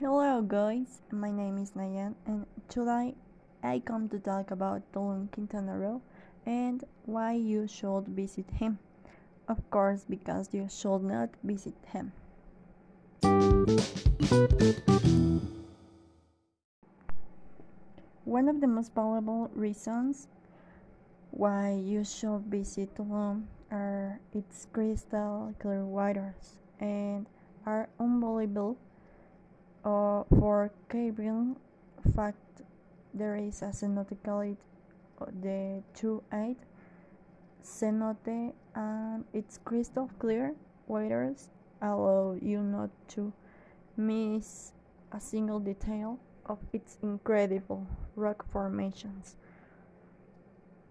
Hello guys, my name is Nayan and today I come to talk about Tulum Quintana Roo and why you should visit him. Of course, because you should not visit him. One of the most valuable reasons why you should visit Tulum are its crystal clear waters and are unbelievable uh, for Caribbean fact, there is a cenote called uh, the 2-8 cenote and its crystal clear waters allow you not to miss a single detail of its incredible rock formations.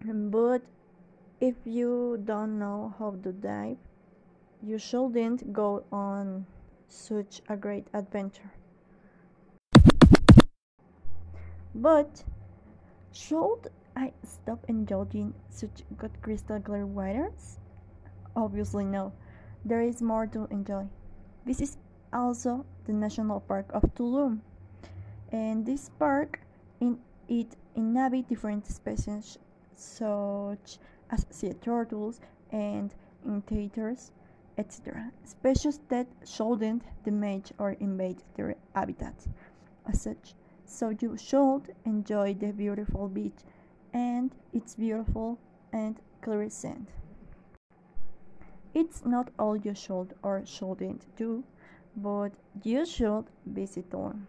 But if you don't know how to dive, you shouldn't go on such a great adventure. But should I stop enjoying such good crystal clear waters? Obviously no. There is more to enjoy. This is also the National Park of Tulum. And this park in it inhabit different species such as sea turtles and intators, etc. Species that shouldn't damage or invade their habitat. As such, so you should enjoy the beautiful beach and its beautiful and clear sand. It's not all you should or shouldn't do, but you should visit one.